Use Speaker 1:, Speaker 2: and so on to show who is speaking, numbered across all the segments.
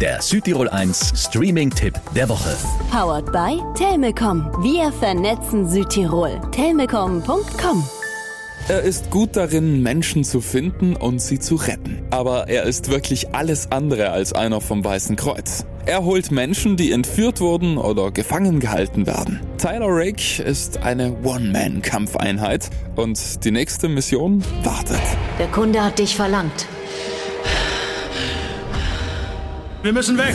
Speaker 1: der Südtirol 1 Streaming-Tipp der Woche.
Speaker 2: Powered by Telmecom. Wir vernetzen Südtirol. Telmecom.com
Speaker 3: Er ist gut darin, Menschen zu finden und sie zu retten. Aber er ist wirklich alles andere als einer vom Weißen Kreuz. Er holt Menschen, die entführt wurden oder gefangen gehalten werden. Tyler Rake ist eine One-Man-Kampfeinheit und die nächste Mission wartet.
Speaker 4: Der Kunde hat dich verlangt.
Speaker 5: Wir müssen weg.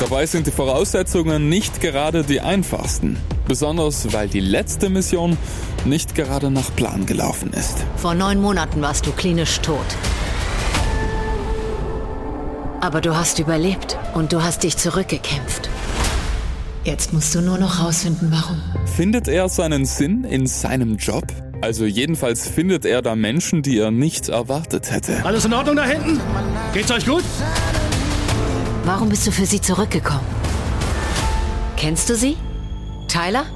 Speaker 3: Dabei sind die Voraussetzungen nicht gerade die einfachsten. Besonders weil die letzte Mission nicht gerade nach Plan gelaufen ist.
Speaker 4: Vor neun Monaten warst du klinisch tot. Aber du hast überlebt und du hast dich zurückgekämpft. Jetzt musst du nur noch rausfinden, warum.
Speaker 3: Findet er seinen Sinn in seinem Job? Also jedenfalls findet er da Menschen, die er nicht erwartet hätte.
Speaker 5: Alles in Ordnung da hinten? Geht's euch gut?
Speaker 4: Warum bist du für sie zurückgekommen? Kennst du sie? Tyler?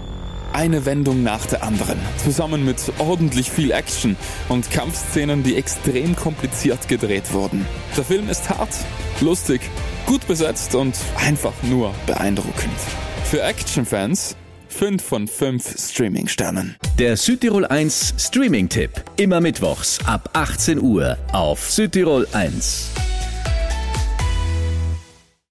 Speaker 3: Eine Wendung nach der anderen, zusammen mit ordentlich viel Action und Kampfszenen, die extrem kompliziert gedreht wurden. Der Film ist hart, lustig, gut besetzt und einfach nur beeindruckend. Für Actionfans 5 von 5 Streaming-Sternen.
Speaker 1: Der Südtirol 1 Streaming-Tipp. Immer mittwochs ab 18 Uhr auf Südtirol 1.